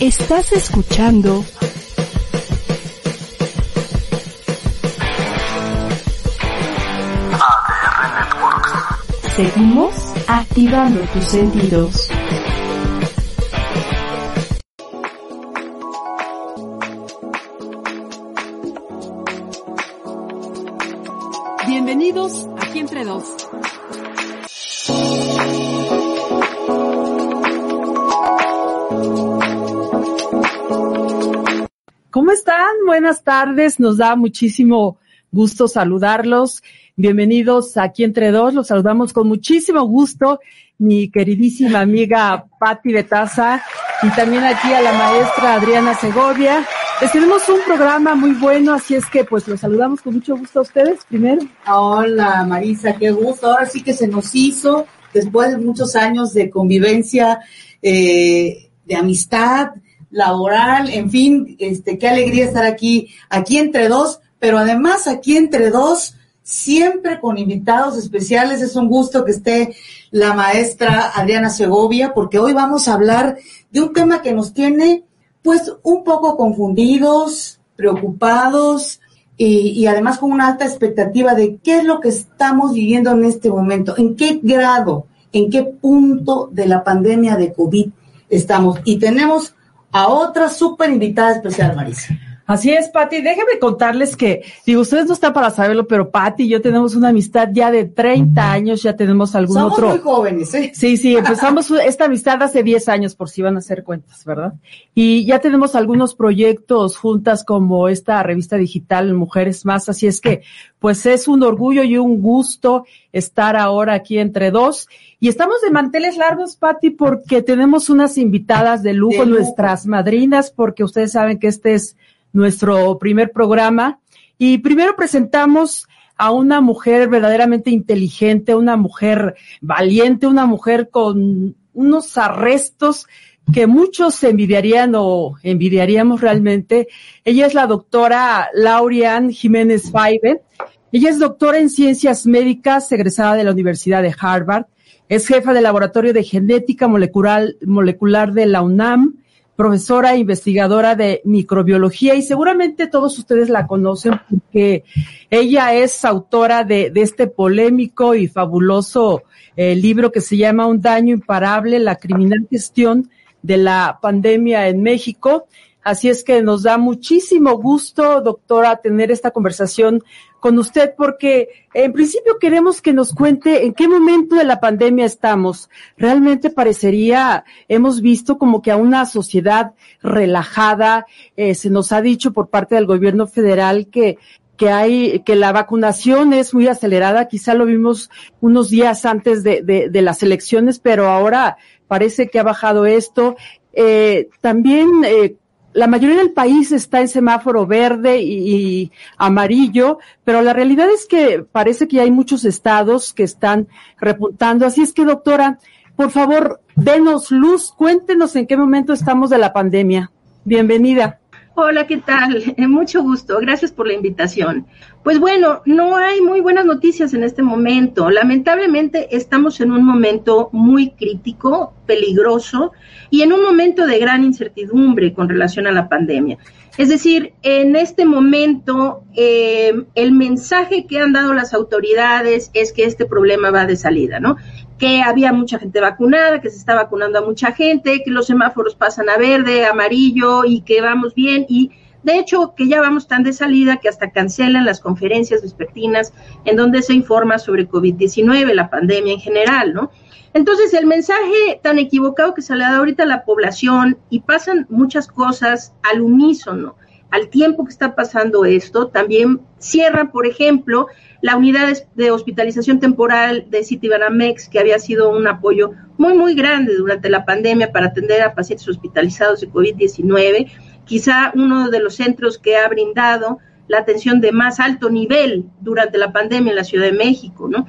Estás escuchando ADR Networks. Seguimos activando tus sentidos. Bienvenidos aquí entre dos. ¿Cómo están? Buenas tardes. Nos da muchísimo gusto saludarlos. Bienvenidos aquí entre dos. Los saludamos con muchísimo gusto mi queridísima amiga Patti Betaza y también aquí a la maestra Adriana Segovia. Les tenemos un programa muy bueno, así es que pues los saludamos con mucho gusto a ustedes primero. Hola Marisa, qué gusto. Ahora sí que se nos hizo, después de muchos años de convivencia, eh, de amistad laboral, en fin, este, qué alegría estar aquí, aquí entre dos, pero además aquí entre dos, siempre con invitados especiales. Es un gusto que esté la maestra Adriana Segovia, porque hoy vamos a hablar de un tema que nos tiene pues un poco confundidos, preocupados y, y, además con una alta expectativa de qué es lo que estamos viviendo en este momento, en qué grado, en qué punto de la pandemia de COVID estamos. Y tenemos a otra súper invitada especial, Marisa. Así es, Pati. Déjenme contarles que, digo, ustedes no están para saberlo, pero Pati y yo tenemos una amistad ya de 30 años, ya tenemos algún Somos otro. muy jóvenes, ¿eh? Sí, sí, empezamos esta amistad hace 10 años, por si van a hacer cuentas, ¿verdad? Y ya tenemos algunos proyectos juntas como esta revista digital Mujeres Más, así es que, pues es un orgullo y un gusto estar ahora aquí entre dos. Y estamos de manteles largos, Pati, porque tenemos unas invitadas de lujo, De lujo. nuestras madrinas, porque ustedes saben que este es nuestro primer programa. Y primero presentamos a una mujer verdaderamente inteligente, una mujer valiente, una mujer con unos arrestos que muchos envidiarían o envidiaríamos realmente. Ella es la doctora Laurian Jiménez Faibe. Ella es doctora en ciencias médicas, egresada de la Universidad de Harvard. Es jefa del laboratorio de genética molecular, molecular de la UNAM, profesora e investigadora de microbiología y seguramente todos ustedes la conocen porque ella es autora de, este polémico y fabuloso eh, libro que se llama Un daño imparable, la criminal gestión de la pandemia en México. Así es que nos da muchísimo gusto, doctora, tener esta conversación con usted porque en principio queremos que nos cuente en qué momento de la pandemia estamos. Realmente parecería, hemos visto como que a una sociedad relajada, eh, se nos ha dicho por parte del gobierno federal que que hay, que la vacunación es muy acelerada, quizá lo vimos unos días antes de, de, de las elecciones, pero ahora parece que ha bajado esto. Eh, también eh, la mayoría del país está en semáforo verde y, amarillo, pero la realidad es que parece que hay muchos estados que están repuntando. Así es que, doctora, por favor, denos luz, cuéntenos en qué momento estamos de la pandemia. Bienvenida. Hola, ¿qué tal? Eh, mucho gusto. Gracias por la invitación. Pues bueno, no hay muy buenas noticias en este momento. Lamentablemente estamos en un momento muy crítico, peligroso y en un momento de gran incertidumbre con relación a la pandemia. Es decir, en este momento eh, el mensaje que han dado las autoridades es que este problema va de salida, ¿no? Que había mucha gente vacunada, que se está vacunando a mucha gente, que los semáforos pasan a verde, amarillo y que vamos bien y de hecho que ya vamos tan de salida que hasta cancelan las conferencias vespertinas en donde se informa sobre COVID-19, la pandemia en general, ¿no? Entonces el mensaje tan equivocado que se le da ahorita a la población y pasan muchas cosas al unísono, al tiempo que está pasando esto, también cierra, por ejemplo, la unidad de hospitalización temporal de Citibanamex, que había sido un apoyo muy, muy grande durante la pandemia para atender a pacientes hospitalizados de COVID-19, quizá uno de los centros que ha brindado la atención de más alto nivel durante la pandemia en la Ciudad de México, ¿no?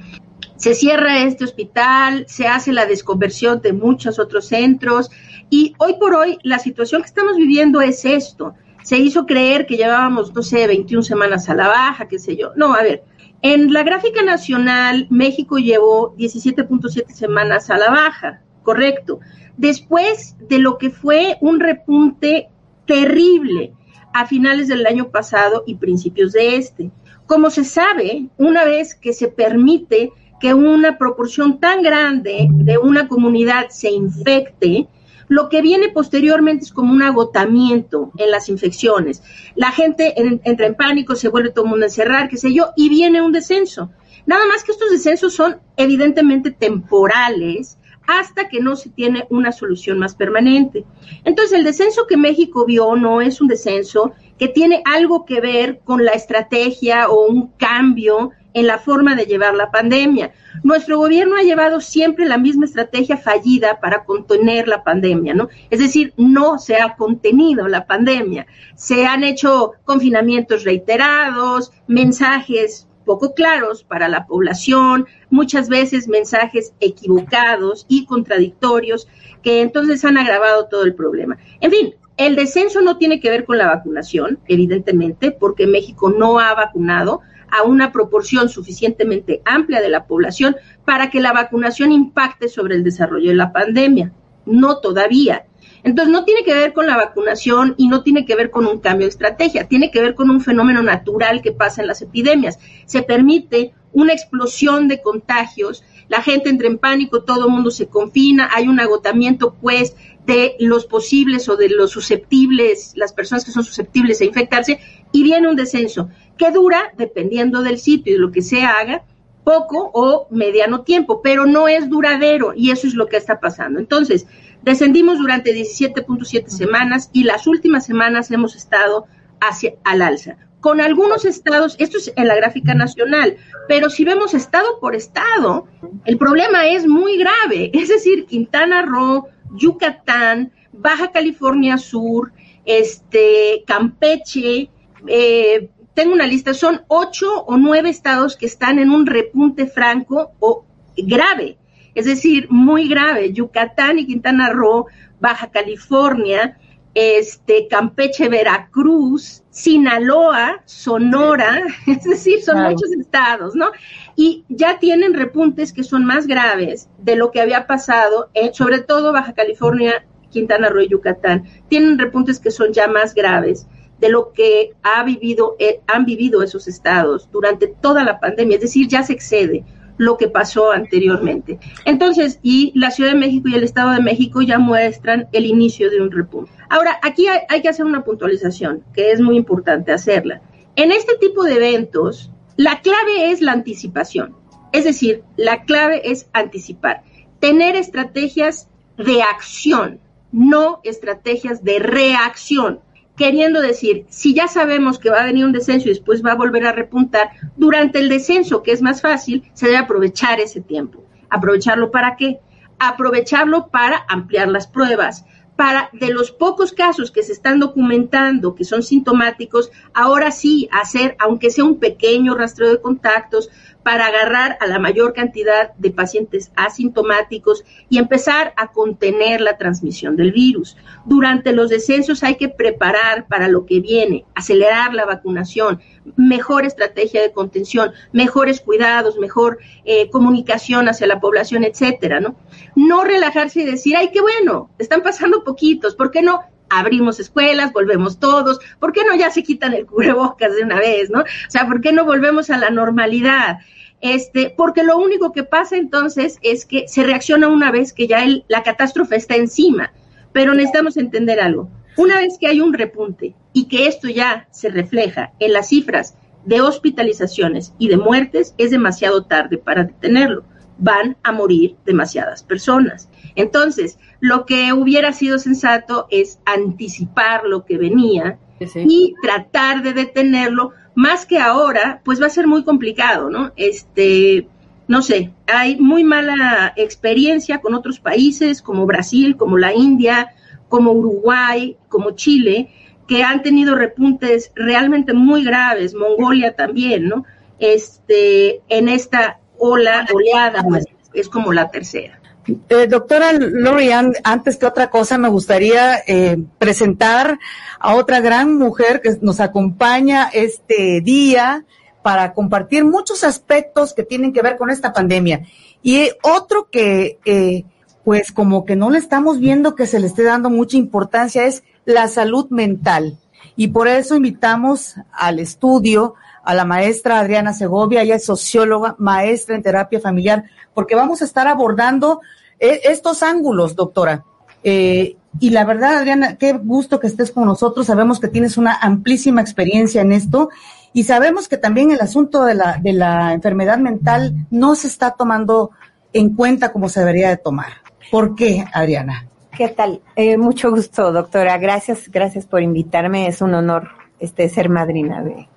Se cierra este hospital, se hace la desconversión de muchos otros centros y hoy por hoy la situación que estamos viviendo es esto. Se hizo creer que llevábamos, no sé, 21 semanas a la baja, qué sé yo. No, a ver, en la gráfica nacional México llevó 17.7 semanas a la baja, correcto. Después de lo que fue un repunte terrible a finales del año pasado y principios de este. Como se sabe, una vez que se permite que una proporción tan grande de una comunidad se infecte, lo que viene posteriormente es como un agotamiento en las infecciones. La gente entra en pánico, se vuelve todo el mundo a encerrar, qué sé yo, y viene un descenso. Nada más que estos descensos son evidentemente temporales hasta que no se tiene una solución más permanente. Entonces, el descenso que México vio no es un descenso que tiene algo que ver con la estrategia o un cambio en la forma de llevar la pandemia. Nuestro gobierno ha llevado siempre la misma estrategia fallida para contener la pandemia, ¿no? Es decir, no se ha contenido la pandemia. Se han hecho confinamientos reiterados, mensajes poco claros para la población, muchas veces mensajes equivocados y contradictorios que entonces han agravado todo el problema. En fin, el descenso no tiene que ver con la vacunación, evidentemente, porque México no ha vacunado a una proporción suficientemente amplia de la población para que la vacunación impacte sobre el desarrollo de la pandemia. No todavía. Entonces, no tiene que ver con la vacunación y no tiene que ver con un cambio de estrategia, tiene que ver con un fenómeno natural que pasa en las epidemias. Se permite una explosión de contagios, la gente entra en pánico, todo el mundo se confina, hay un agotamiento, pues, de los posibles o de los susceptibles, las personas que son susceptibles a infectarse, y viene un descenso que dura, dependiendo del sitio y de lo que se haga, poco o mediano tiempo, pero no es duradero y eso es lo que está pasando. Entonces, descendimos durante 17.7 semanas y las últimas semanas hemos estado hacia al alza. Con algunos estados, esto es en la gráfica nacional, pero si vemos estado por estado, el problema es muy grave. Es decir, Quintana Roo, Yucatán, Baja California Sur, este, Campeche, eh, tengo una lista, son ocho o nueve estados que están en un repunte franco o grave, es decir, muy grave. Yucatán y Quintana Roo, Baja California, este, Campeche, Veracruz, Sinaloa, Sonora, es decir, son muchos estados, ¿no? Y ya tienen repuntes que son más graves de lo que había pasado, sobre todo Baja California, Quintana Roo y Yucatán, tienen repuntes que son ya más graves de lo que ha vivido, eh, han vivido esos estados durante toda la pandemia, es decir, ya se excede lo que pasó anteriormente. Entonces, y la Ciudad de México y el Estado de México ya muestran el inicio de un repunte. Ahora, aquí hay, hay que hacer una puntualización, que es muy importante hacerla. En este tipo de eventos, la clave es la anticipación, es decir, la clave es anticipar, tener estrategias de acción, no estrategias de reacción queriendo decir, si ya sabemos que va a venir un descenso y después va a volver a repuntar, durante el descenso, que es más fácil, se debe aprovechar ese tiempo. ¿Aprovecharlo para qué? Aprovecharlo para ampliar las pruebas, para de los pocos casos que se están documentando que son sintomáticos, ahora sí hacer, aunque sea un pequeño rastreo de contactos, para agarrar a la mayor cantidad de pacientes asintomáticos y empezar a contener la transmisión del virus. Durante los descensos hay que preparar para lo que viene, acelerar la vacunación, mejor estrategia de contención, mejores cuidados, mejor eh, comunicación hacia la población, etcétera, ¿no? No relajarse y decir, ay, qué bueno, están pasando poquitos, ¿por qué no? Abrimos escuelas, volvemos todos, ¿por qué no ya se quitan el cubrebocas de una vez, no? O sea, ¿por qué no volvemos a la normalidad? Este, porque lo único que pasa entonces es que se reacciona una vez que ya la catástrofe está encima. Pero necesitamos entender algo. Una vez que hay un repunte y que esto ya se refleja en las cifras de hospitalizaciones y de muertes, es demasiado tarde para detenerlo. Van a morir demasiadas personas. Entonces, lo que hubiera sido sensato es anticipar lo que venía y tratar de detenerlo, más que ahora, pues va a ser muy complicado, ¿no? Este, no sé, hay muy mala experiencia con otros países como Brasil, como la India, como Uruguay, como Chile, que han tenido repuntes realmente muy graves, Mongolia también, ¿no? Este, en esta ola, oleada, es como la tercera. Eh, doctora Lorian, antes que otra cosa, me gustaría eh, presentar a otra gran mujer que nos acompaña este día para compartir muchos aspectos que tienen que ver con esta pandemia. Y otro que, eh, pues como que no le estamos viendo que se le esté dando mucha importancia es la salud mental. Y por eso invitamos al estudio a la maestra Adriana Segovia, ella es socióloga, maestra en terapia familiar, porque vamos a estar abordando eh, estos ángulos, doctora. Eh, y la verdad, Adriana, qué gusto que estés con nosotros. Sabemos que tienes una amplísima experiencia en esto y sabemos que también el asunto de la, de la enfermedad mental no se está tomando en cuenta como se debería de tomar. ¿Por qué, Adriana? ¿Qué tal? Eh, mucho gusto, doctora. Gracias, gracias por invitarme. Es un honor este ser madrina de,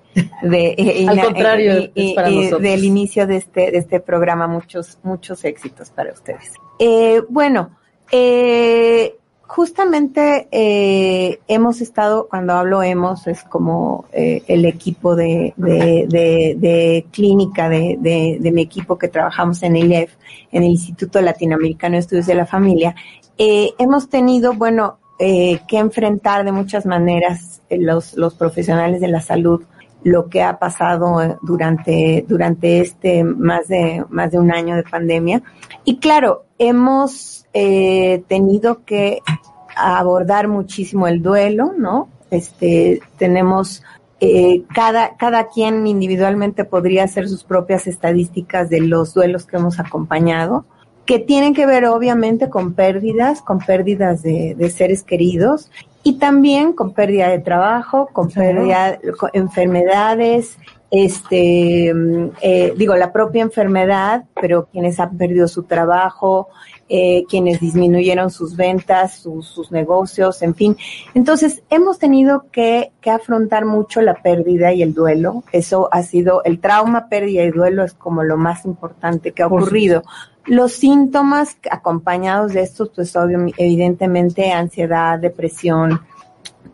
de eh, Al contrario, del inicio de este, de este programa. Muchos, muchos éxitos para ustedes. Eh, bueno, eh, justamente eh, hemos estado, cuando hablo hemos, es como eh, el equipo de, de, de, de clínica de, de, mi equipo que trabajamos en el IEF, en el Instituto Latinoamericano de Estudios de la Familia, eh, hemos tenido, bueno, eh, que enfrentar de muchas maneras eh, los, los profesionales de la salud lo que ha pasado eh, durante, durante este más de, más de un año de pandemia. Y claro, hemos eh, tenido que abordar muchísimo el duelo, ¿no? Este, tenemos eh, cada, cada quien individualmente podría hacer sus propias estadísticas de los duelos que hemos acompañado, que tienen que ver obviamente con pérdidas, con pérdidas de, de seres queridos y también con pérdida de trabajo, con pérdida, con enfermedades, este, eh, digo, la propia enfermedad, pero quienes han perdido su trabajo, eh, quienes disminuyeron sus ventas, sus, sus negocios, en fin. Entonces, hemos tenido que, que afrontar mucho la pérdida y el duelo. Eso ha sido, el trauma, pérdida y duelo es como lo más importante que ha ocurrido. Los síntomas acompañados de estos, pues obvio, evidentemente ansiedad, depresión,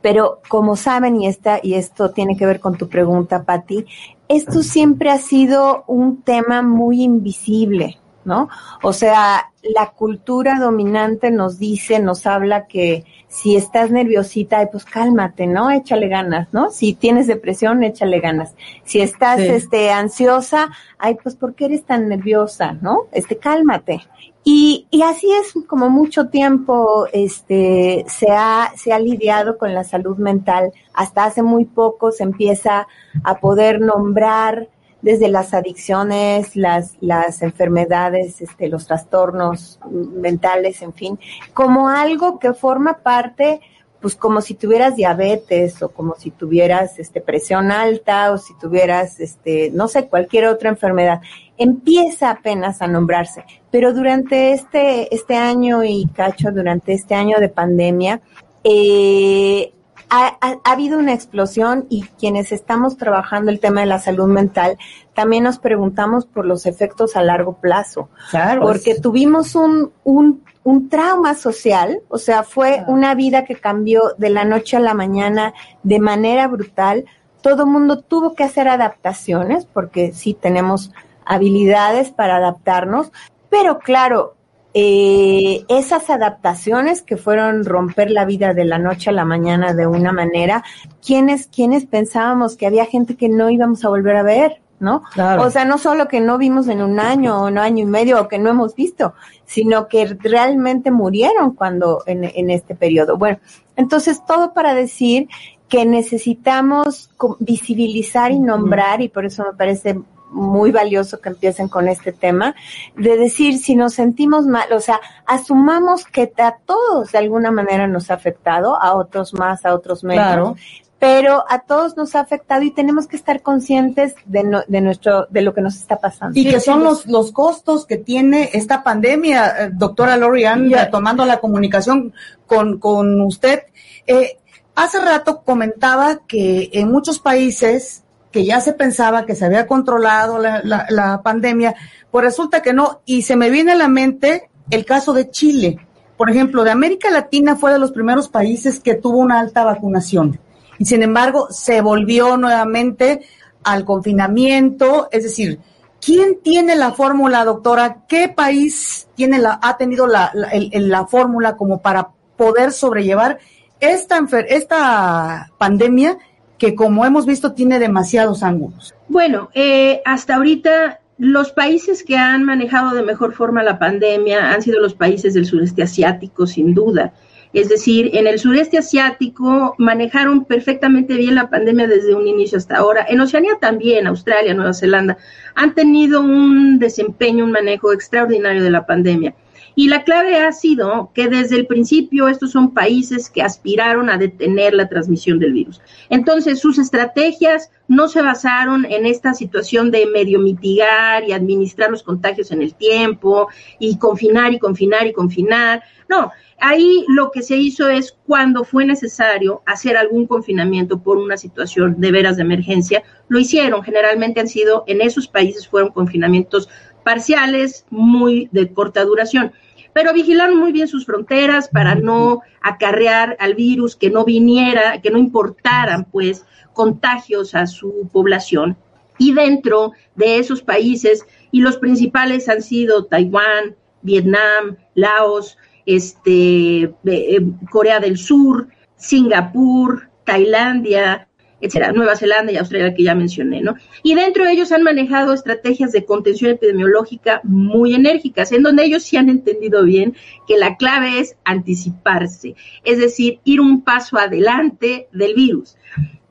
pero como saben, y, esta, y esto tiene que ver con tu pregunta, Patti, esto siempre ha sido un tema muy invisible, ¿no? O sea, la cultura dominante nos dice, nos habla que si estás nerviosita, pues cálmate, ¿no? Échale ganas, ¿no? Si tienes depresión, échale ganas. Si estás, sí. este, ansiosa, ay, pues ¿por qué eres tan nerviosa, no? Este, cálmate. Y, y así es como mucho tiempo, este, se ha, se ha lidiado con la salud mental. Hasta hace muy poco se empieza a poder nombrar desde las adicciones, las, las enfermedades, este, los trastornos mentales, en fin, como algo que forma parte, pues como si tuvieras diabetes o como si tuvieras este, presión alta o si tuvieras, este, no sé, cualquier otra enfermedad. Empieza apenas a nombrarse, pero durante este, este año y cacho, durante este año de pandemia, eh, ha, ha, ha, habido una explosión y quienes estamos trabajando el tema de la salud mental también nos preguntamos por los efectos a largo plazo. Claro. Porque tuvimos un, un, un trauma social, o sea, fue claro. una vida que cambió de la noche a la mañana de manera brutal. Todo mundo tuvo que hacer adaptaciones porque sí tenemos habilidades para adaptarnos, pero claro, eh, esas adaptaciones que fueron romper la vida de la noche a la mañana de una manera, quienes, quienes pensábamos que había gente que no íbamos a volver a ver, ¿no? Claro. O sea, no solo que no vimos en un año o un año y medio o que no hemos visto, sino que realmente murieron cuando en, en este periodo. Bueno, entonces todo para decir que necesitamos visibilizar y nombrar, y por eso me parece muy valioso que empiecen con este tema, de decir si nos sentimos mal, o sea, asumamos que a todos de alguna manera nos ha afectado, a otros más, a otros menos, claro. pero a todos nos ha afectado y tenemos que estar conscientes de, no, de nuestro, de lo que nos está pasando. Y sí, que son los, los costos que tiene esta pandemia, eh, doctora Lorian, tomando la comunicación con, con usted. Eh, hace rato comentaba que en muchos países que ya se pensaba que se había controlado la, la, pandemia, pues resulta que no. Y se me viene a la mente el caso de Chile. Por ejemplo, de América Latina fue de los primeros países que tuvo una alta vacunación. Y sin embargo, se volvió nuevamente al confinamiento. Es decir, ¿quién tiene la fórmula, doctora? ¿Qué país tiene la, ha tenido la, la, la fórmula como para poder sobrellevar esta, esta pandemia que como hemos visto tiene demasiados ángulos. Bueno, eh, hasta ahorita los países que han manejado de mejor forma la pandemia han sido los países del sureste asiático, sin duda. Es decir, en el sureste asiático manejaron perfectamente bien la pandemia desde un inicio hasta ahora. En Oceanía también, Australia, Nueva Zelanda, han tenido un desempeño, un manejo extraordinario de la pandemia. Y la clave ha sido que desde el principio estos son países que aspiraron a detener la transmisión del virus. Entonces, sus estrategias no se basaron en esta situación de medio mitigar y administrar los contagios en el tiempo y confinar y confinar y confinar. No, ahí lo que se hizo es cuando fue necesario hacer algún confinamiento por una situación de veras de emergencia, lo hicieron. Generalmente han sido, en esos países fueron confinamientos parciales, muy de corta duración pero vigilaron muy bien sus fronteras para no acarrear al virus, que no viniera, que no importaran pues contagios a su población. Y dentro de esos países, y los principales han sido Taiwán, Vietnam, Laos, este, eh, eh, Corea del Sur, Singapur, Tailandia, etcétera, Nueva Zelanda y Australia que ya mencioné, ¿no? Y dentro de ellos han manejado estrategias de contención epidemiológica muy enérgicas, en donde ellos sí han entendido bien que la clave es anticiparse, es decir, ir un paso adelante del virus,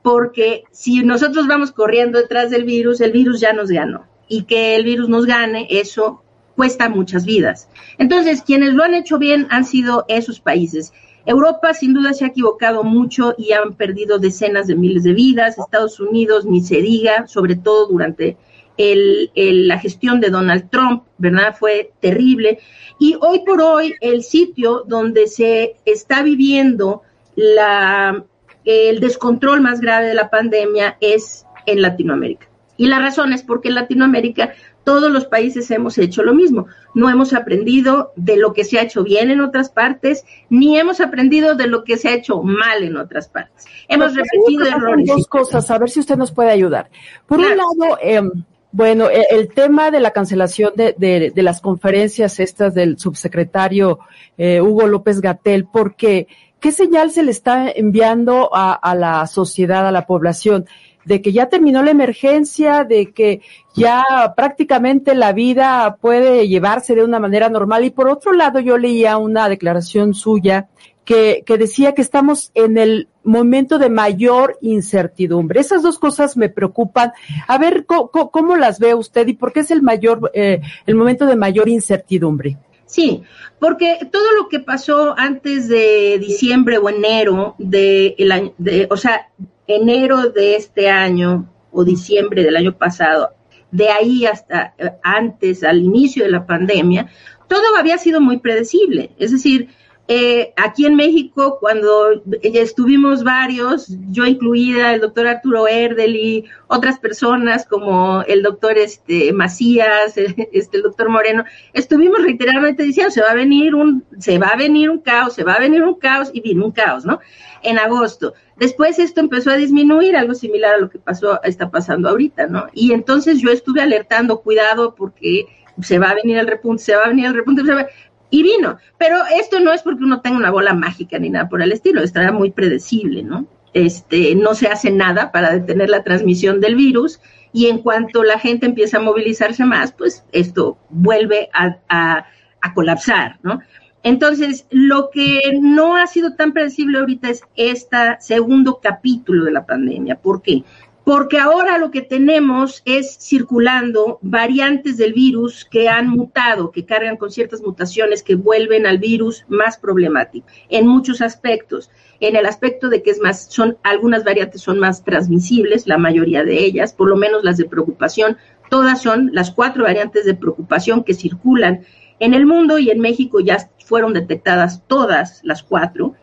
porque si nosotros vamos corriendo detrás del virus, el virus ya nos ganó, y que el virus nos gane, eso cuesta muchas vidas. Entonces, quienes lo han hecho bien han sido esos países. Europa sin duda se ha equivocado mucho y han perdido decenas de miles de vidas. Estados Unidos ni se diga, sobre todo durante la gestión de Donald Trump, ¿verdad? Fue terrible. Y hoy por hoy el sitio donde se está viviendo el descontrol más grave de la pandemia es en Latinoamérica. Y la razón es porque en Latinoamérica todos los países hemos hecho lo mismo. No hemos aprendido de lo que se ha hecho bien en otras partes, ni hemos aprendido de lo que se ha hecho mal en otras partes. Hemos repetido errores. Dos cosas, a ver si usted nos puede ayudar. Por un lado, em, bueno, e, el, tema de la cancelación de, de, las conferencias estas del subsecretario eh, Hugo López Gatel, porque ¿qué señal se le está enviando a, a la sociedad, a la población? De que ya terminó la emergencia, de que ya prácticamente la vida puede llevarse de una manera normal. Y por otro lado, yo leía una declaración suya que, que decía que estamos en el momento de mayor incertidumbre. Esas dos cosas me preocupan. A ver, ¿cómo, las ve usted y por qué es el mayor, eh, el momento de mayor incertidumbre? Sí, porque todo lo que pasó antes de diciembre o enero de el año, de, o sea, enero de este año o diciembre del año pasado, de ahí hasta eh, antes, al inicio de la pandemia, todo había sido muy predecible. Es decir, eh, aquí en México, cuando estuvimos varios, yo incluida, el doctor Arturo Erdel y otras personas como el doctor este, Macías, este, el doctor Moreno, estuvimos reiteradamente diciendo, se va a venir un, se va a venir un caos, se va a venir un caos, y vino un caos, ¿no? En agosto. Después esto empezó a disminuir, algo similar a lo que pasó, está pasando ahorita, ¿no? Y entonces yo estuve alertando, cuidado, porque se va a venir el repunte, se va a venir el repunte, se va, y vino. Pero esto no es porque uno tenga una bola mágica ni nada por el estilo, estará muy predecible, ¿no? Este, no se hace nada para detener la transmisión del virus y en cuanto la gente empieza a movilizarse más, pues esto vuelve a, a, a colapsar, ¿no? Entonces, lo que no ha sido tan predecible ahorita es este segundo capítulo de la pandemia. ¿Por qué? Porque ahora lo que tenemos es circulando variantes del virus que han mutado, que cargan con ciertas mutaciones que vuelven al virus más problemático en muchos aspectos. En el aspecto de que es más, son algunas variantes son más transmisibles, la mayoría de ellas, por lo menos las de preocupación, todas son las cuatro variantes de preocupación que circulan en el mundo y en México ya fueron detectadas todas las cuatro.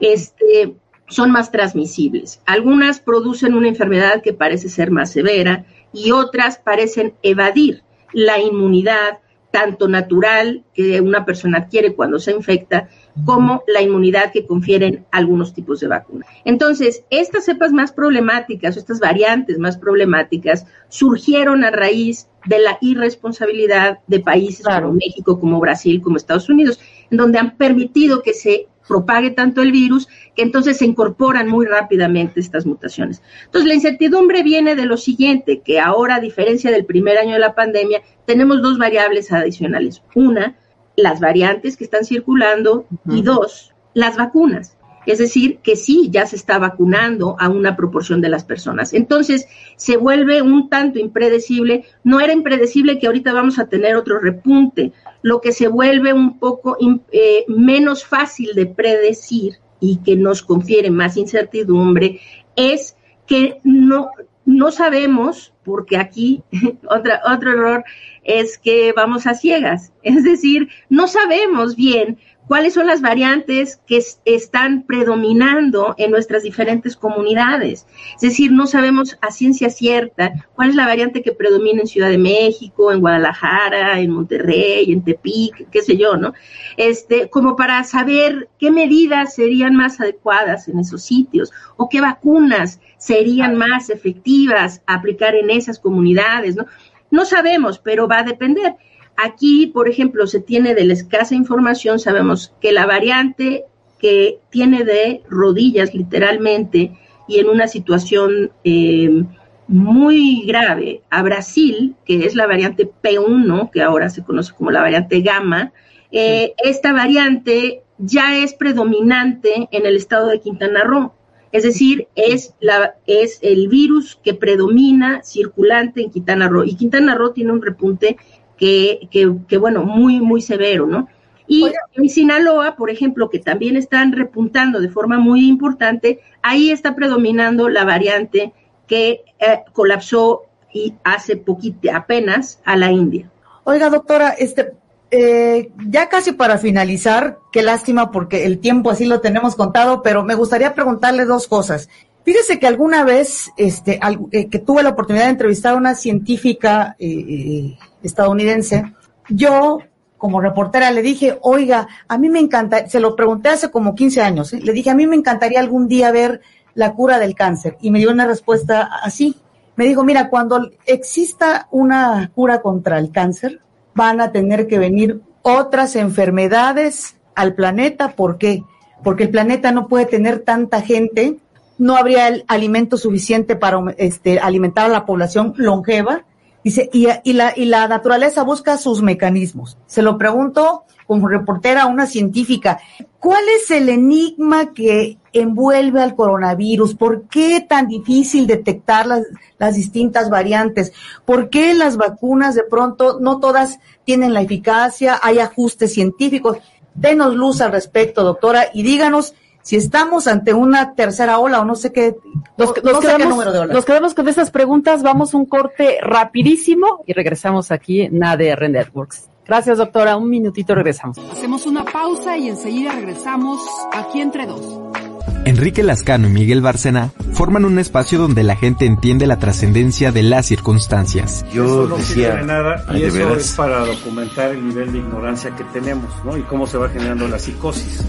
Este, son más transmisibles. Algunas producen una enfermedad que parece ser más severa y otras parecen evadir la inmunidad tanto natural que una persona adquiere cuando se infecta, como la inmunidad que confieren algunos tipos de vacunas. Entonces, estas cepas más problemáticas, estas variantes más problemáticas, surgieron a raíz de la irresponsabilidad de países como México, como Brasil, como Estados Unidos, en donde han permitido que se propague tanto el virus que entonces se incorporan muy rápidamente estas mutaciones. Entonces, la incertidumbre viene de lo siguiente, que ahora, a diferencia del primer año de la pandemia, tenemos dos variables adicionales. Una, las variantes que están circulando y dos, las vacunas. Es decir, que sí, ya se está vacunando a una proporción de las personas. Entonces, se vuelve un tanto impredecible. No era impredecible que ahorita vamos a tener otro repunte. Lo que se vuelve un poco eh, menos fácil de predecir y que nos confiere más incertidumbre es que no, no sabemos, porque aquí otra, otro error es que vamos a ciegas. Es decir, no sabemos bien cuáles son las variantes que están predominando en nuestras diferentes comunidades. Es decir, no sabemos a ciencia cierta cuál es la variante que predomina en Ciudad de México, en Guadalajara, en Monterrey, en Tepic, qué sé yo, ¿no? Este, como para saber qué medidas serían más adecuadas en esos sitios o qué vacunas serían más efectivas a aplicar en esas comunidades, ¿no? No sabemos, pero va a depender. Aquí, por ejemplo, se tiene de la escasa información, sabemos que la variante que tiene de rodillas literalmente y en una situación eh, muy grave a Brasil, que es la variante P1, que ahora se conoce como la variante gamma, eh, esta variante ya es predominante en el estado de Quintana Roo. Es decir, es, la, es el virus que predomina circulante en Quintana Roo. Y Quintana Roo tiene un repunte que, que, bueno, muy, muy severo, ¿no? Y en Sinaloa, por ejemplo, que también están repuntando de forma muy importante, ahí está predominando la variante que eh, colapsó y hace poquito, apenas a la India. Oiga, doctora, este, eh, ya casi para finalizar, qué lástima porque el tiempo así lo tenemos contado, pero me gustaría preguntarle dos cosas. Fíjese que alguna vez, este, eh, que tuve la oportunidad de entrevistar a una científica eh, estadounidense, yo como reportera le dije, oiga, a mí me encanta, se lo pregunté hace como 15 años, le dije, a mí me encantaría algún día ver la cura del cáncer. Y me dio una respuesta así. Me dijo, mira, cuando exista una cura contra el cáncer, van a tener que venir otras enfermedades al planeta. ¿Por qué? Porque el planeta no puede tener tanta gente, no habría el alimento suficiente para este, alimentar a la población longeva. Dice, y, la, y la naturaleza busca sus mecanismos. Se lo pregunto como reportera a una científica, ¿cuál es el enigma que envuelve al coronavirus? ¿Por qué tan difícil detectar las, las distintas variantes? ¿Por qué las vacunas de pronto no todas tienen la eficacia? Hay ajustes científicos. Denos luz al respecto, doctora, y díganos si estamos ante una tercera ola o no sé qué, nos, quedamos, Nos quedamos con estas preguntas, vamos un corte rapidísimo y regresamos aquí en ADR Networks. Gracias, doctora. Un minutito regresamos. Hacemos una pausa y enseguida regresamos aquí entre dos. Enrique Lascano y Miguel Barcena forman un espacio donde la gente entiende la trascendencia de las circunstancias. Yo eso no decía, de nada y eso es para documentar el nivel de ignorancia que tenemos, ¿no? Y cómo se va generando la psicosis.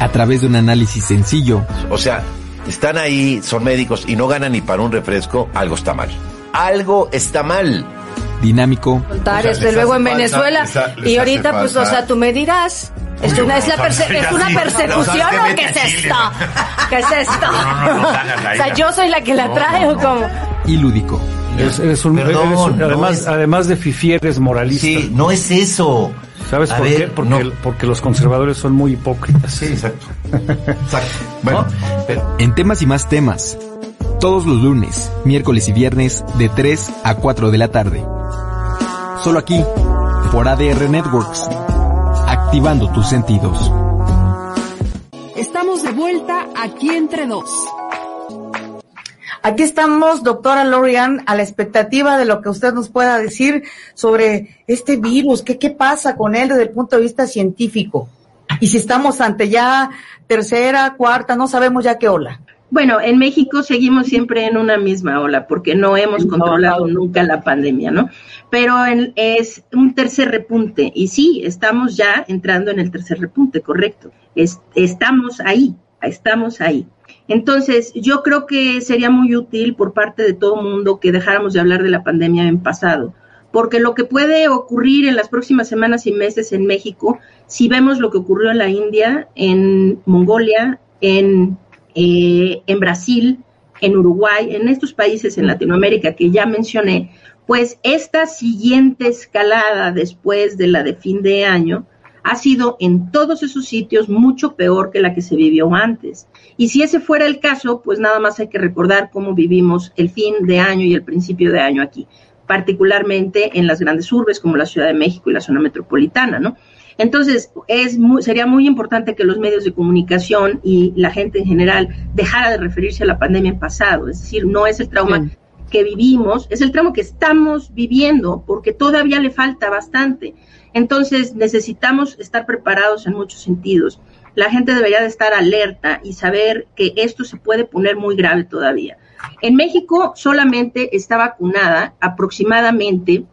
A través de un análisis sencillo. O sea, están ahí, son médicos y no ganan ni para un refresco, algo está mal. Algo está mal dinámico. desde luego en Venezuela. y ahorita, pues, o sea, tú me dirás. ¿Es una, es, la ¿Es una persecución o qué es esto? ¿Qué es esto? o sea, yo soy la que la trae o cómo. Y lúdico. Es, un, Perdón, además, además de fifi, eres moralista. Sí, no es eso. ¿Sabes por qué? Porque, porque, los conservadores son muy hipócritas. Sí, exacto. exacto. Bueno, en temas y más temas. Todos los lunes, miércoles y viernes de 3 a 4 de la tarde. Solo aquí, por ADR Networks, activando tus sentidos. Estamos de vuelta aquí entre dos. Aquí estamos, doctora Lorian, a la expectativa de lo que usted nos pueda decir sobre este virus, qué, qué pasa con él desde el punto de vista científico. Y si estamos ante ya tercera, cuarta, no sabemos ya qué ola. Bueno, en México seguimos siempre en una misma ola porque no hemos controlado nunca la pandemia, ¿no? Pero es un tercer repunte y sí, estamos ya entrando en el tercer repunte, correcto. estamos ahí, estamos ahí. Entonces, yo creo que sería muy útil por parte de todo mundo que dejáramos de hablar de la pandemia en pasado, porque lo que puede ocurrir en las próximas semanas y meses en México, si vemos lo que ocurrió en la India, en Mongolia, en, eh, en Brasil, en Uruguay, en estos países en Latinoamérica que ya mencioné, pues esta siguiente escalada después de la de fin de año, ha sido en todos esos sitios mucho peor que la que se vivió antes. Y si ese fuera el caso, pues nada más hay que recordar cómo vivimos el fin de año y el principio de año aquí, particularmente en las grandes urbes como la Ciudad de México y la zona metropolitana, ¿no? Entonces, es sería muy importante que los medios de comunicación y la gente en general dejara de referirse a la pandemia en pasado, es decir, no es el trauma que vivimos, es el trauma que estamos viviendo, porque todavía le falta bastante. Entonces necesitamos estar preparados en muchos sentidos. La gente debería de estar alerta y saber que esto se puede poner muy grave todavía. En México solamente está vacunada aproximadamente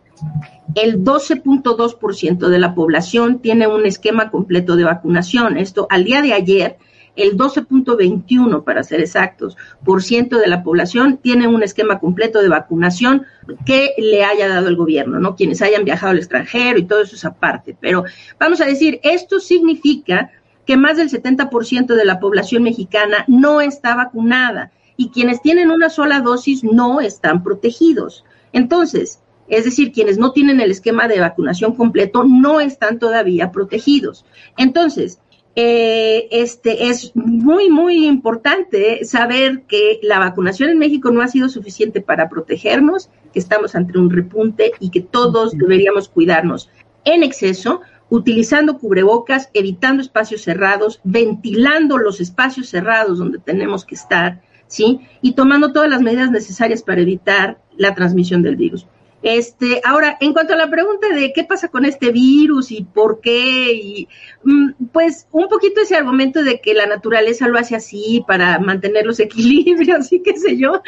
el 12.2% de la población tiene un esquema completo de vacunación. Esto al día de ayer el 12.21 para ser exactos, por ciento de la población tiene un esquema completo de vacunación que le haya dado el gobierno, ¿no? Quienes hayan viajado al extranjero y todo eso es aparte. Pero vamos a decir, esto significa que más del 70% de la población mexicana no está vacunada y quienes tienen una sola dosis no están protegidos. Entonces, es decir, quienes no tienen el esquema de vacunación completo no están todavía protegidos. Entonces, eh, este, es muy, muy importante saber que la vacunación en México no ha sido suficiente para protegernos, que estamos ante un repunte y que todos deberíamos cuidarnos en exceso, utilizando cubrebocas, evitando espacios cerrados, ventilando los espacios cerrados donde tenemos que estar, ¿sí? Y tomando todas las medidas necesarias para evitar la transmisión del virus. Este, ahora, en cuanto a la pregunta de qué pasa con este virus y por qué, y, mm, pues un poquito ese argumento de que la naturaleza lo hace así para mantener los equilibrios y qué sé yo,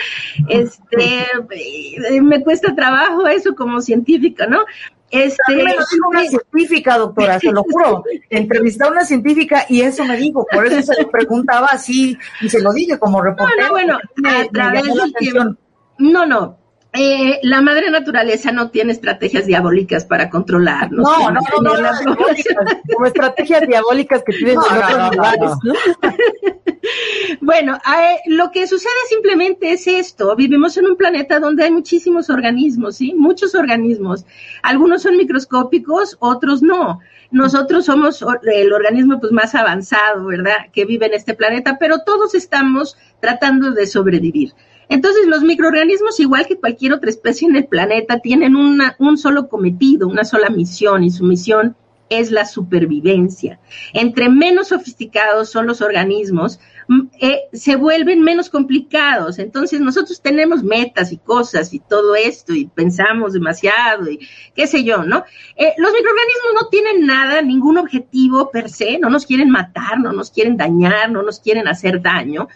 este, eh, me cuesta trabajo eso como científica, ¿no? Este, me lo dijo una científica, doctora, se lo juro. Entrevisté a una científica y eso me dijo, por eso se le preguntaba así y se lo dije como reportero. No, bueno, a través del tiempo. No, no, eh, la madre naturaleza no tiene estrategias diabólicas para controlarnos. No, no, no, no, como estrategias diabólicas que tienen en otros lugares. bueno, eh, lo que sucede simplemente es esto. Vivimos en un planeta donde hay muchísimos organismos, ¿sí? Muchos organismos. Algunos son microscópicos, otros no. Nosotros somos el organismo pues más avanzado, ¿verdad? Que vive en este planeta, pero todos estamos tratando de sobrevivir. Entonces, los microorganismos, igual que cualquier otra especie en el planeta, tienen un solo cometido, una sola misión, y su misión es la supervivencia. Entre menos sofisticados son los organismos, eh, se vuelven menos complicados. Entonces nosotros tenemos metas y cosas y todo esto y pensamos demasiado y qué sé yo, ¿no? Eh, los microorganismos no tienen nada, ningún objetivo per se, no nos quieren matar, no nos quieren dañar, no nos quieren hacer daño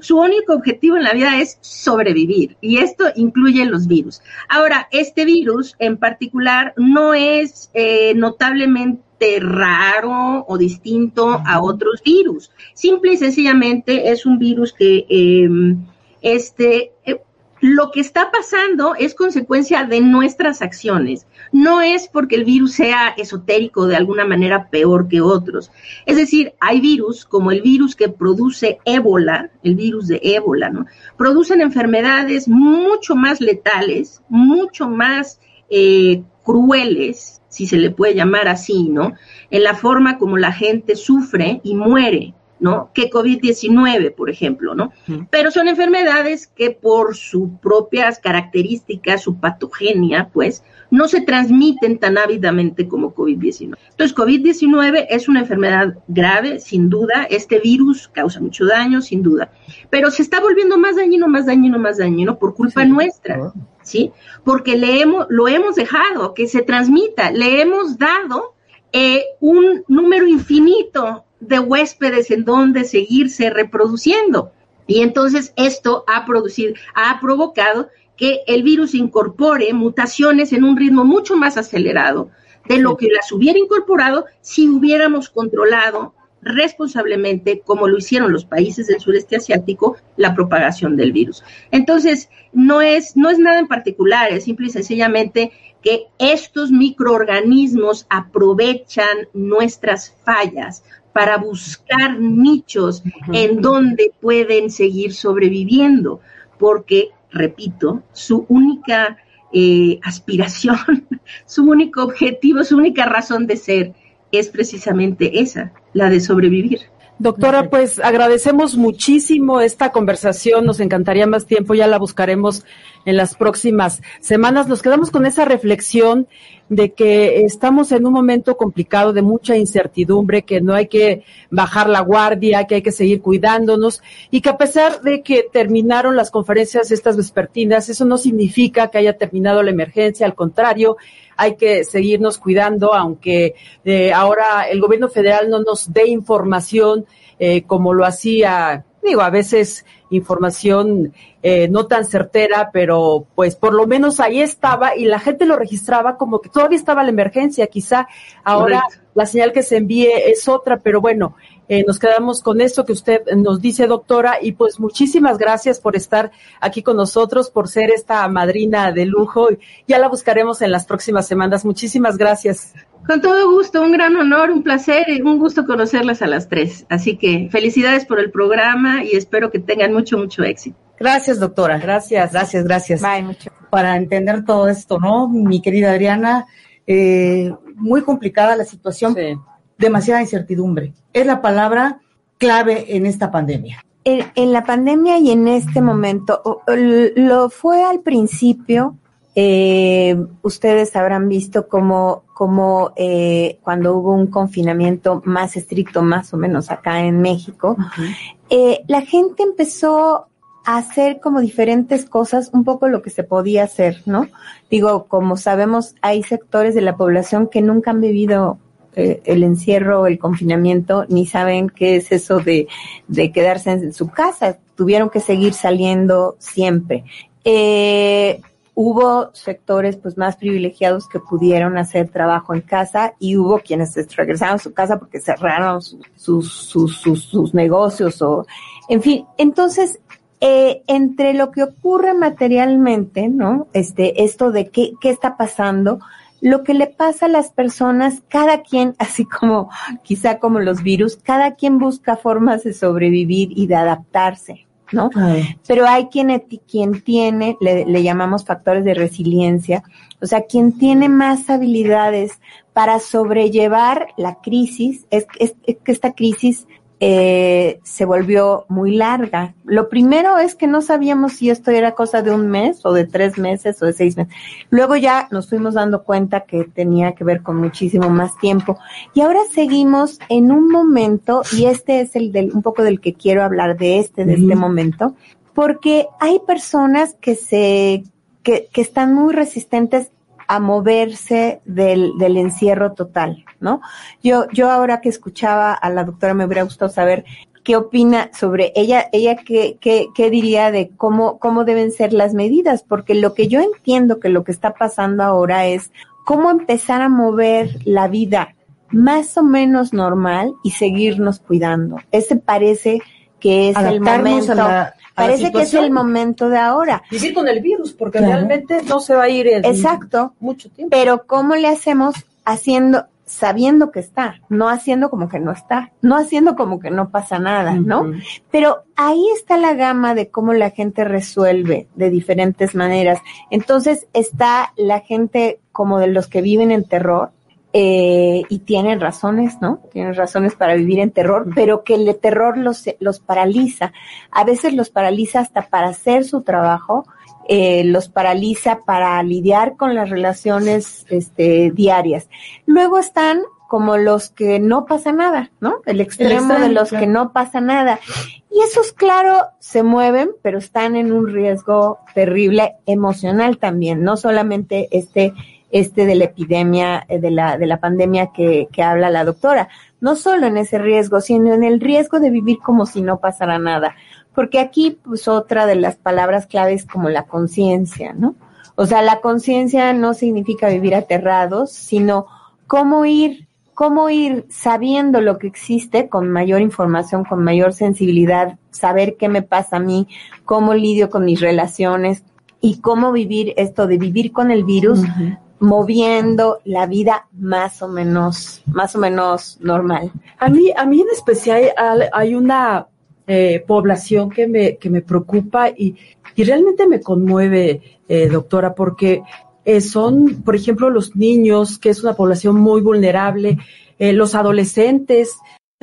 su único objetivo en la vida es sobrevivir y esto incluye los virus. Ahora, este virus en particular no es eh, notablemente raro o distinto a otros virus. Simple y sencillamente es un virus que em, este, eh, lo que está pasando es consecuencia de nuestras acciones. No es porque el virus sea esotérico de alguna manera peor que otros. Es decir, hay virus, como el virus que produce ébola, el virus de ébola, ¿no? Producen enfermedades mucho más letales, mucho más eh, crueles, si se le puede llamar así, ¿no? En la forma como la gente sufre y muere ¿no? Que COVID-19, por ejemplo, ¿no? Pero son enfermedades que por sus propias características, su patogenia, pues, no se transmiten tan ávidamente como COVID-19. Entonces, COVID-19 es una enfermedad grave, sin duda. Este virus causa mucho daño, sin duda. Pero se está volviendo más dañino, más dañino, más dañino por culpa nuestra, ¿sí? Porque le hemos, lo hemos dejado que se transmita, le hemos dado eh, un número infinito de huéspedes en donde seguirse reproduciendo. Y entonces esto ha producido, ha provocado que el virus incorpore mutaciones en un ritmo mucho más acelerado de lo que las hubiera incorporado si hubiéramos controlado responsablemente, como lo hicieron los países del sureste asiático, la propagación del virus. Entonces, no es, no es nada en particular, es simple y sencillamente que estos microorganismos aprovechan nuestras fallas para buscar nichos en donde pueden seguir sobreviviendo, porque, repito, su única eh, aspiración, su único objetivo, su única razón de ser es precisamente esa, la de sobrevivir. Doctora, pues agradecemos muchísimo esta conversación, nos encantaría más tiempo, ya la buscaremos en las próximas semanas. Nos quedamos con esa reflexión de que estamos en un momento complicado de mucha incertidumbre, que no hay que bajar la guardia, que hay que seguir cuidándonos y que a pesar de que terminaron las conferencias estas vespertinas, eso no significa que haya terminado la emergencia, al contrario, hay que seguirnos cuidando, aunque eh, ahora el gobierno federal no nos dé información eh, como lo hacía, digo, a veces información eh, no tan certera, pero pues por lo menos ahí estaba y la gente lo registraba como que todavía estaba la emergencia, quizá ahora la señal que se envíe es otra, pero bueno, eh, nos quedamos con esto que usted nos dice, doctora, y pues muchísimas gracias por estar aquí con nosotros, por ser esta madrina de lujo. Ya la buscaremos en las próximas semanas. Muchísimas gracias. Con todo gusto, un gran honor, un placer y un gusto conocerlas a las tres. Así que felicidades por el programa y espero que tengan mucho, mucho éxito. Gracias, doctora. Gracias, gracias, gracias. mucho. Para entender todo esto, ¿no? Mi querida Adriana, eh, muy complicada la situación, demasiada incertidumbre. Es la palabra clave en esta pandemia. En, la pandemia y en este momento, lo fue al principio, eh, ustedes habrán visto como, como eh, cuando hubo un confinamiento más estricto, más o menos acá en México, eh, la gente empezó a hacer como diferentes cosas, un poco lo que se podía hacer, ¿no? Digo, como sabemos, hay sectores de la población que nunca han vivido eh, el encierro, el confinamiento, ni saben qué es eso de, de quedarse en su casa. Tuvieron que seguir saliendo siempre. Eh, hubo sectores pues más privilegiados que pudieron hacer trabajo en casa y hubo quienes regresaron a su casa porque cerraron sus, sus, sus, negocios o, en fin, entonces, eh, entre lo que ocurre materialmente, ¿no? Este, esto de qué, qué está pasando, lo que le pasa a las personas, cada quien, así como quizá como los virus, cada quien busca formas de sobrevivir y de adaptarse. ¿no? Pero hay quien, quien tiene, le, llamamos factores de resiliencia, o sea, quien tiene más habilidades para sobrellevar la crisis, es, es que esta crisis eh, se volvió muy larga. Lo primero es que no sabíamos si esto era cosa de un mes o de tres meses o de seis meses. Luego ya nos fuimos dando cuenta que tenía que ver con muchísimo más tiempo. Y ahora seguimos en un momento, y este es el del, un poco del que quiero hablar de este, de este momento, porque hay personas que se, que, que están muy resistentes a moverse del, del encierro total, ¿no? Yo, yo ahora que escuchaba a la doctora me hubiera gustado saber qué opina sobre ella, ella qué, qué, qué diría de cómo, cómo deben ser las medidas, porque lo que yo entiendo que lo que está pasando ahora es cómo empezar a mover la vida más o menos normal y seguirnos cuidando. Ese parece que es el momento. Parece que es el momento de ahora. Vivir con el virus, porque realmente no se va a ir en Exacto. mucho tiempo. Pero ¿cómo le hacemos haciendo, sabiendo que está, no haciendo como que no está, no haciendo como que no pasa nada, ¿no? Pero ahí está la gama de cómo la gente resuelve de diferentes maneras. Entonces está la gente como de los que viven en terror, eh, y tienen razones, ¿no? Tienen razones para vivir en terror, pero que el terror los, los paraliza. A veces los paraliza hasta para hacer su trabajo, eh, los paraliza para lidiar con las relaciones este, diarias. Luego están como los que no pasa nada, ¿no? El extremo, de los que no pasa nada. Y esos, claro, se mueven, pero están en un riesgo terrible emocional también, no solamente este este de la epidemia, eh, de la, de la pandemia que, habla la doctora. No solo en ese riesgo, sino en el riesgo de vivir como si no pasara nada. Porque aquí, pues, otra de las palabras claves como la conciencia, ¿no? O sea, la conciencia no significa vivir aterrados, sino cómo ir, cómo ir sabiendo lo que existe con mayor información, con mayor sensibilidad, saber qué me pasa a mí, cómo lidio con mis relaciones y cómo vivir esto de vivir con el virus, moviendo la vida más o menos, más o menos normal. A mí, a mí en especial hay una eh, población que me, que me preocupa y, y realmente me conmueve, eh, doctora, porque eh, son, por ejemplo, los niños, que es una población muy vulnerable, eh, los adolescentes,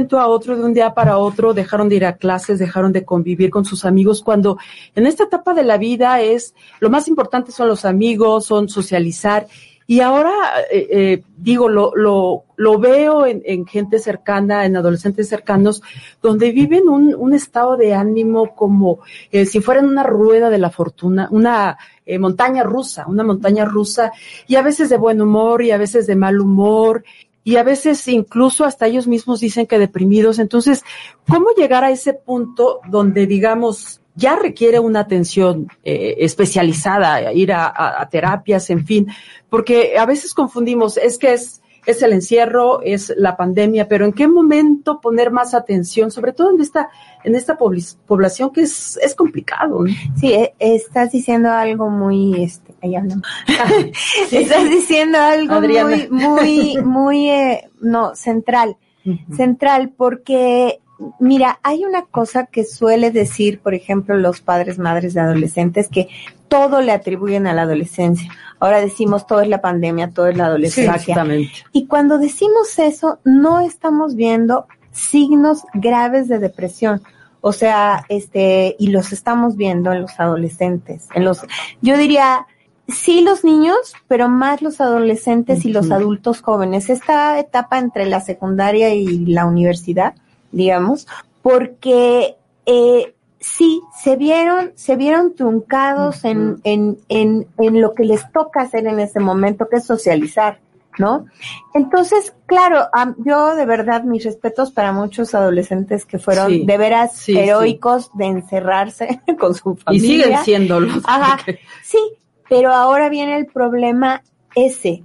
de un día para otro dejaron de ir a clases, dejaron de convivir con sus amigos, cuando en esta etapa de la vida es lo más importante son los amigos, son socializar y ahora, eh, eh, digo, lo, lo, lo veo en, en, gente cercana, en adolescentes cercanos, donde viven un, un estado de ánimo como eh, si fueran una rueda de la fortuna, una eh, montaña rusa, una montaña rusa, y a veces de buen humor y a veces de mal humor, y a veces incluso hasta ellos mismos dicen que deprimidos. Entonces, ¿cómo llegar a ese punto donde, digamos, ya requiere una atención eh, especializada, ir a, terapias, en fin, porque a veces confundimos, es que es, es el encierro, es la pandemia, pero ¿en qué momento poner más atención, sobre todo en esta, en esta población que es, es complicado? Sí, e, estás diciendo algo muy, este, estás diciendo algo muy, muy, muy, eh, no, central, central, porque mira, hay una cosa que suele decir, por ejemplo, los padres, madres de adolescentes, que todo le atribuyen a la adolescencia. Ahora decimos todo es la pandemia, todo es la adolescencia. y cuando decimos eso, no estamos viendo signos graves de depresión. O sea, este, y los estamos viendo en los adolescentes, en los, yo diría, sí los niños, pero más los adolescentes y los adultos jóvenes. Esta etapa entre la secundaria y la universidad, digamos, porque eh, sí, se vieron, se vieron truncados en, en, en, en lo que les toca hacer en ese momento, que es socializar, ¿no? Entonces, claro, yo de verdad mis respetos para muchos adolescentes que fueron de veras heroicos de encerrarse con su familia. Y siguen siendo Ajá, sí, pero ahora viene el problema ese,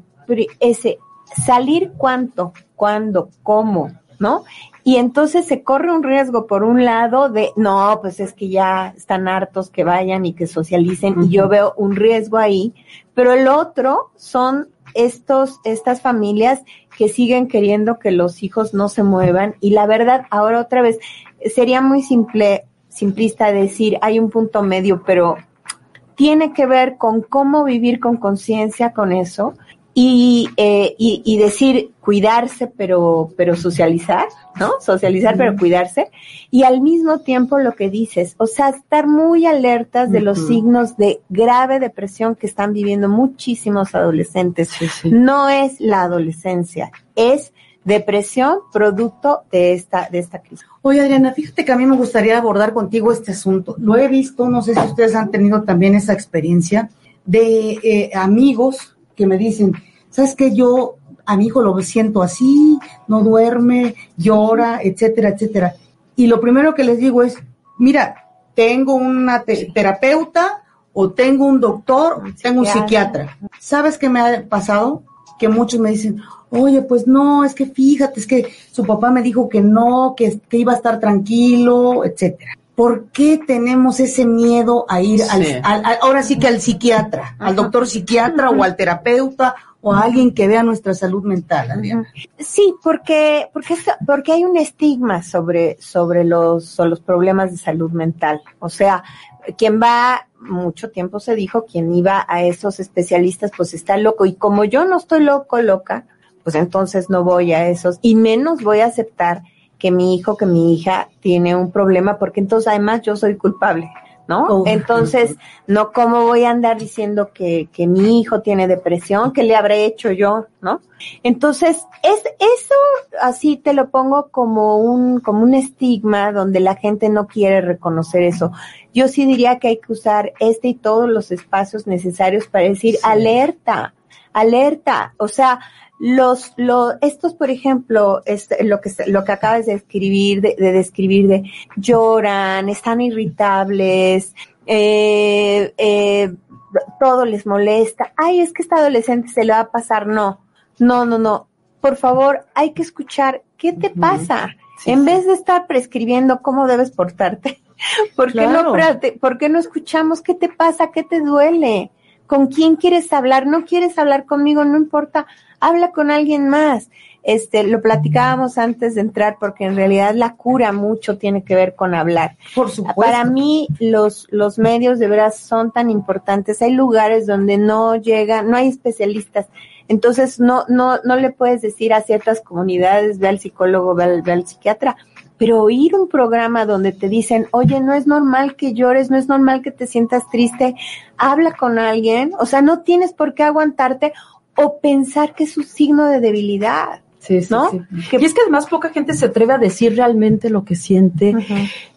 ese, salir cuánto, cuándo, cómo, ¿no? Y entonces se corre un riesgo por un lado de, no, pues es que ya están hartos que vayan y que socialicen y yo veo un riesgo ahí, pero el otro son estos, estas familias que siguen queriendo que los hijos no se muevan y la verdad, ahora otra vez, sería muy simple, simplista decir, hay un punto medio, pero tiene que ver con cómo vivir con conciencia con eso y, eh, y, y, decir cuidarse pero, pero socializar, ¿no? Socializar pero cuidarse. Y al mismo tiempo lo que dices, o sea, estar muy alertas de los signos de grave depresión que están viviendo muchísimos adolescentes. No es la adolescencia, es depresión producto de esta, de esta crisis. Oye, Adriana, fíjate que a mí me gustaría abordar contigo este asunto. Lo he visto, no sé si ustedes han tenido también esa experiencia de eh, amigos que me dicen, ¿sabes qué? Yo a mi hijo lo siento así, no duerme, llora, etcétera, etcétera. Y lo primero que les digo es, mira, tengo una terapeuta o tengo un doctor, tengo un psiquiatra. ¿Sabes qué me ha pasado? Que muchos me dicen, oye, pues no, es que fíjate, es que su papá me dijo que no, que, que iba a estar tranquilo, etcétera. ¿Por qué tenemos ese miedo a ir al, ahora sí que al psiquiatra, al doctor psiquiatra o al terapeuta o a alguien que vea nuestra salud mental, Sí, porque, porque, porque hay un estigma sobre, sobre los, los problemas de salud mental. O sea, quien va, mucho tiempo se dijo, quien iba a esos especialistas, pues está loco. Y como yo no estoy loco, loca, pues entonces no voy a esos. Y menos voy a aceptar que mi hijo, que mi hija tiene un problema, porque entonces además yo soy culpable, ¿no? entonces, no cómo voy a andar diciendo que, que mi hijo tiene depresión, que le habré hecho yo, ¿no? Entonces, es eso así te lo pongo como un como un estigma donde la gente no quiere reconocer eso. Yo sí diría que hay que usar este y todos los espacios necesarios para decir alerta, alerta, o sea, los, los, estos, por ejemplo, este, lo que, lo que acabas de escribir, de, de describir, de lloran, están irritables, eh, eh, todo les molesta. Ay, es que esta adolescente se le va a pasar. No, no, no, no. Por favor, hay que escuchar qué te pasa. en vez de estar prescribiendo cómo debes portarte, ¿por qué, no, ¿por qué no escuchamos qué te pasa, qué te duele? ¿Con quién quieres hablar? ¿No quieres hablar conmigo? No importa habla con alguien más. Este, lo platicábamos antes de entrar porque en realidad la cura mucho tiene que ver con hablar. Por supuesto. Para mí los, los medios de veras son tan importantes. Hay lugares donde no llegan, no hay especialistas. Entonces no, no, no le puedes decir a ciertas comunidades, ve al psicólogo, ve al, ve al psiquiatra, pero oír un programa donde te dicen, oye, no es normal que llores, no es normal que te sientas triste, habla con alguien, o sea, no tienes por qué aguantarte o pensar que es un signo de debilidad. Sí, sí, ¿no? Y es que además poca gente se atreve a decir realmente lo que siente.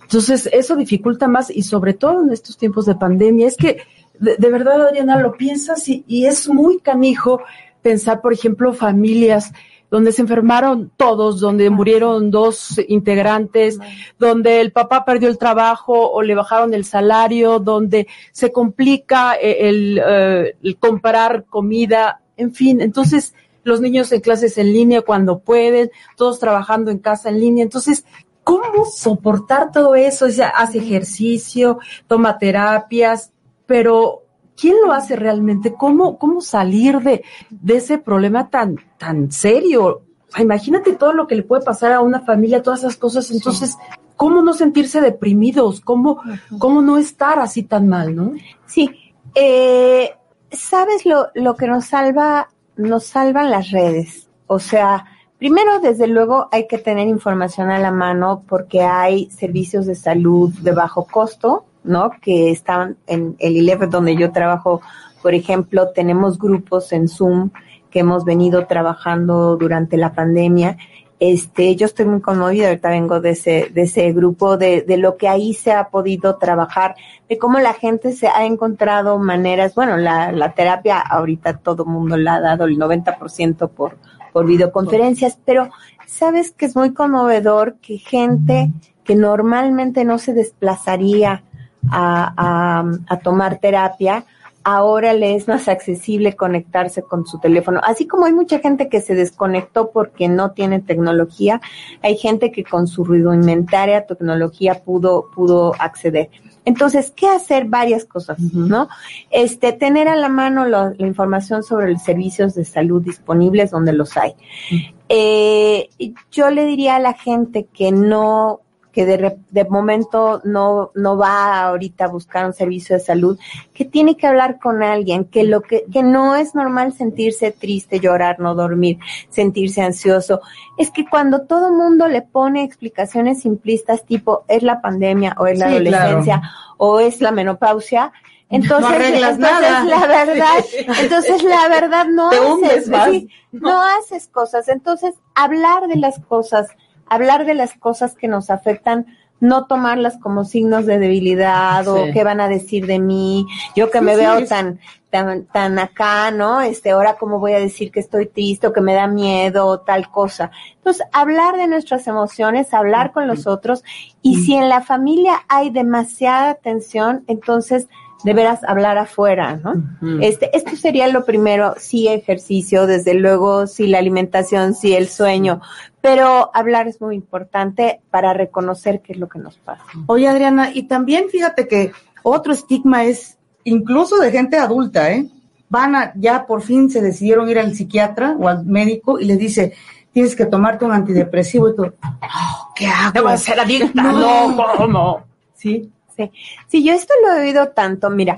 Entonces, eso dificulta más y sobre todo en estos tiempos de pandemia. Es que, de, verdad, Adriana, lo piensas y, y, es muy canijo pensar, por ejemplo, familias donde se enfermaron todos, donde murieron dos integrantes, donde el papá perdió el trabajo o le bajaron el salario, donde se complica eh, el, eh, el comprar comida en fin, entonces los niños en clases en línea cuando pueden, todos trabajando en casa en línea, entonces, ¿cómo soportar todo eso? O sea, hace ejercicio, toma terapias, pero ¿quién lo hace realmente? ¿Cómo, cómo salir de, de ese problema tan, tan serio? imagínate todo lo que le puede pasar a una familia, todas esas cosas, entonces, ¿cómo no sentirse deprimidos? ¿Cómo, cómo no estar así tan mal, no? Sí, eh, ¿sabes lo, lo que nos salva? Nos salvan las redes. O sea, primero, desde luego, hay que tener información a la mano porque hay servicios de salud de bajo costo, ¿no? Que están en el ILEF donde yo trabajo, por ejemplo, tenemos grupos en Zoom que hemos venido trabajando durante la pandemia este, yo estoy muy conmovida, ahorita vengo de ese, de ese grupo, de, de lo que ahí se ha podido trabajar, de cómo la gente se ha encontrado maneras, bueno, la, la terapia ahorita todo mundo la ha dado el 90% por, por videoconferencias, pero sabes que es muy conmovedor que gente que normalmente no se desplazaría a, a, a tomar terapia, ahora le es más accesible conectarse con su teléfono. Así como hay mucha gente que se desconectó porque no tiene tecnología, hay gente que con su rudimentaria tecnología pudo, pudo acceder. Entonces, ¿qué hacer? Varias cosas, ¿no? Este, tener a la mano la información sobre los servicios de salud disponibles donde los hay. Eh, yo le diría a la gente que no que de, de, momento no, no va ahorita a buscar un servicio de salud, que tiene que hablar con alguien, que lo que, que no es normal sentirse triste, llorar, no dormir, sentirse ansioso. Es que cuando todo mundo le pone explicaciones simplistas tipo es la pandemia o es la adolescencia o es la menopausia, entonces, no entonces nada. la verdad, entonces la verdad no haces, no haces cosas. Entonces, hablar de las cosas, hablar de las cosas que nos afectan, no tomarlas como signos de debilidad o qué van a decir de mí, yo que me veo tan, tan, tan acá, ¿no? Este, ahora cómo voy a decir que estoy triste o que me da miedo o tal cosa. Entonces, hablar de nuestras emociones, hablar con los otros y si en la familia hay demasiada tensión, entonces de veras hablar afuera, ¿no? Este, esto sería lo primero, sí ejercicio, desde luego, sí la alimentación, sí el sueño, pero hablar es muy importante para reconocer qué es lo que nos pasa. Oye, Adriana, y también fíjate que otro estigma es incluso de gente adulta, ¿eh? Van a, ya por fin se decidieron ir al psiquiatra o al médico y les dice, tienes que tomarte un antidepresivo y todo. Oh, ¿Qué hago? A ser adicta. No, ¿cómo? Sí. Sí. yo esto lo he oído tanto. Mira,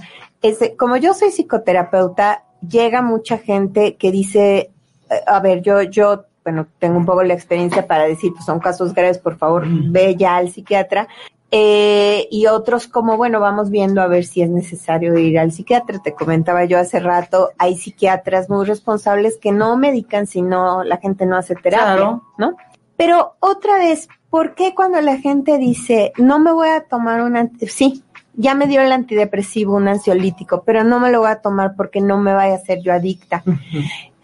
como yo soy psicoterapeuta, llega mucha gente que dice, eh, a ver, yo, yo, bueno, tengo un poco la experiencia para decir, pues son casos graves, por favor, ve ya al psiquiatra. Eh, y otros como, bueno, vamos viendo a ver si es necesario ir al psiquiatra. Te comentaba yo hace rato, hay psiquiatras muy responsables que no medican si no, la gente no hace terapia, ¿no? Pero otra vez, ¿por qué cuando la gente dice, no me voy a tomar un sí, ya me dio el antidepresivo, un ansiolítico, pero no me lo voy a tomar porque no me vaya a hacer yo adicta.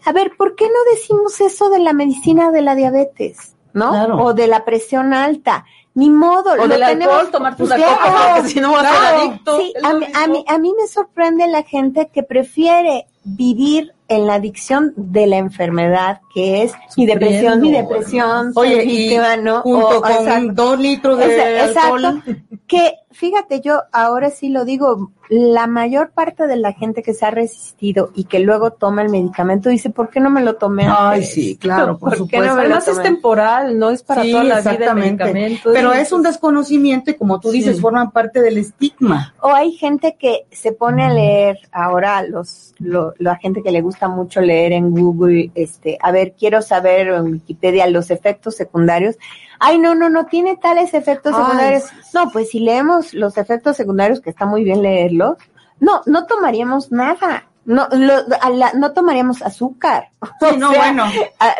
A ver, ¿por qué no decimos eso de la medicina de la diabetes? ¿No? O de la presión alta. Ni modo. O del alcohol, tomar pues porque si no vas a ser adicto. Sí, a mí, a mí me sorprende la gente que prefiere vivir en la adicción de la enfermedad que es mi depresión, mi depresión, Oye, y ¿no? junto con dos litros de alcohol. Que fíjate, yo ahora sí lo digo, la mayor parte de la gente que se ha resistido y que luego toma el medicamento dice, ¿por qué no me lo tomé antes? Ay, sí, claro, por, supuesto. Además es temporal, no es para toda la vida el medicamento. Pero es un desconocimiento y como tú dices, forman parte del estigma. O hay gente que se pone a leer ahora los, la gente que le gusta mucho leer en Google, este, a ver, quiero saber en Wikipedia los efectos secundarios ay, no, no, no tiene tales efectos secundarios. No, pues si leemos los efectos secundarios, que está muy bien leerlos, no, no tomaríamos nada. No, no tomaríamos azúcar. Sí, no, bueno.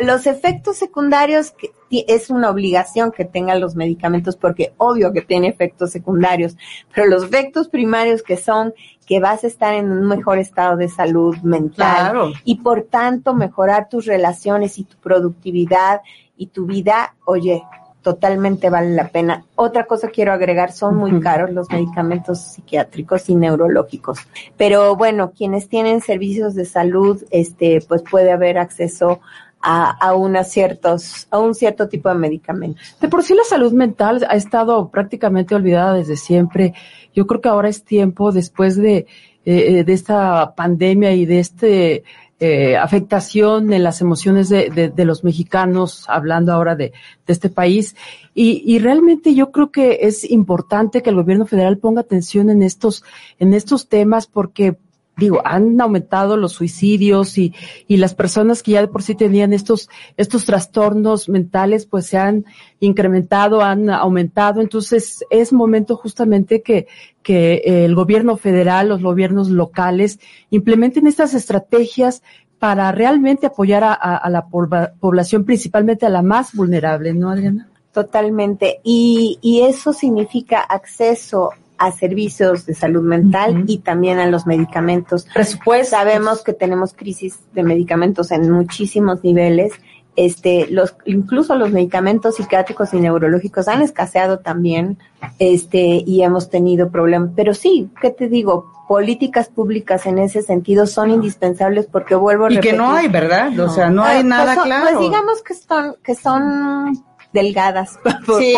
los efectos secundarios que es una obligación que tengan los medicamentos porque obvio que tiene efectos secundarios, pero los efectos primarios que son que vas a estar en un mejor estado de salud mental y por tanto mejorar tus relaciones y tu productividad y tu vida, oye, totalmente vale la pena. Otra cosa quiero agregar, son muy caros los medicamentos psiquiátricos y neurológicos. Pero bueno, quienes tienen servicios de salud, este, pues puede haber acceso a, a, unas ciertos, a un cierto tipo de medicamentos. De por sí la salud mental ha estado prácticamente olvidada desde siempre. Yo creo que ahora es tiempo, después de, eh, de esta pandemia y de este eh, afectación en las emociones de, de, los mexicanos, hablando ahora de, de este país. Y, y, realmente yo creo que es importante que el gobierno federal ponga atención en estos, en estos temas porque digo, han aumentado los suicidios y, y las personas que ya de por sí tenían estos, estos trastornos mentales, pues se han incrementado, han aumentado. Entonces es momento justamente que, que el gobierno federal, los gobiernos locales implementen estas estrategias para realmente apoyar a, a la población, principalmente a la más vulnerable, ¿no, Adriana? Totalmente. Y, y eso significa acceso a servicios de salud mental y también a los medicamentos. Presupuesto. Sabemos que tenemos crisis de medicamentos en muchísimos niveles. Este, los, incluso los medicamentos psiquiátricos y neurológicos han escaseado también, este, y hemos tenido problemas. Pero sí, ¿qué te digo? Políticas públicas en ese sentido son indispensables porque vuelvo a repetir. Y que no hay, ¿verdad? O sea, no hay ah, nada pues, claro. Pues digamos que son, que son delgadas. Sí.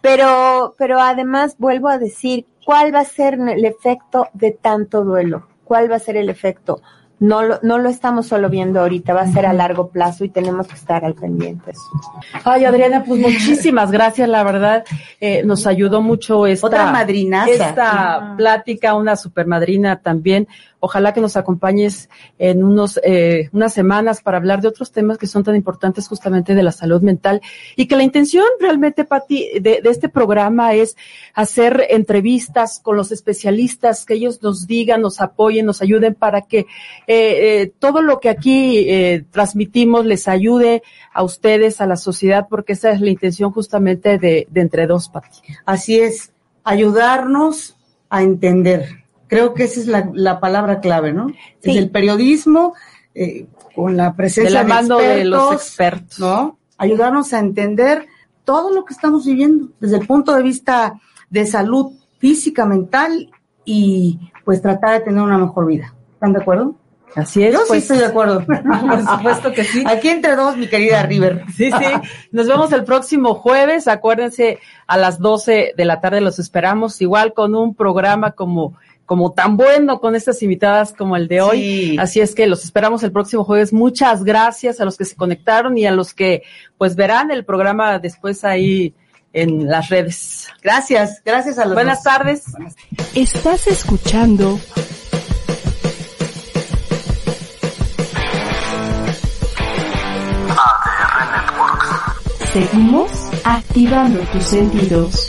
pero, pero además vuelvo a decir, ¿cuál va a ser el efecto de tanto duelo? ¿Cuál va a ser el efecto? no lo, no lo estamos solo viendo ahorita, va a ser a largo plazo y tenemos que estar al pendiente. Ay, Adriana, pues muchísimas gracias, la verdad, eh, nos ayudó mucho esta, Otra madrina esta plática, una super madrina también. Ojalá que nos acompañes en unos, eh, unas semanas para hablar de otros temas que son tan importantes justamente de la salud mental y que la intención realmente, Pati, de, de este programa es hacer entrevistas con los especialistas, que ellos nos digan, nos apoyen, nos ayuden para que eh, eh, todo lo que aquí eh, transmitimos les ayude a ustedes, a la sociedad, porque esa es la intención justamente de, Entre Dos, Pati. Así es, ayudarnos a entender. Creo que esa es la, palabra clave, ¿no? Es el periodismo con la presencia de, expertos, de los expertos, ¿no? Ayudarnos a entender todo lo que estamos viviendo desde el punto de vista de salud física, mental y pues tratar de tener una mejor vida. ¿Están de acuerdo? Así es. Yo sí pues. estoy de acuerdo. Por supuesto que sí. Aquí entre dos, mi querida River. Sí, sí. Nos vemos el próximo jueves. Acuérdense, a las 12 de la tarde los esperamos, igual con un programa como como tan bueno con estas invitadas como el de hoy. Así es que los esperamos el próximo jueves. Muchas gracias a los que se conectaron y a los que pues verán el programa después ahí en las redes. Gracias, gracias a los Buenas tardes. Estás escuchando Seguimos activando tus sentidos.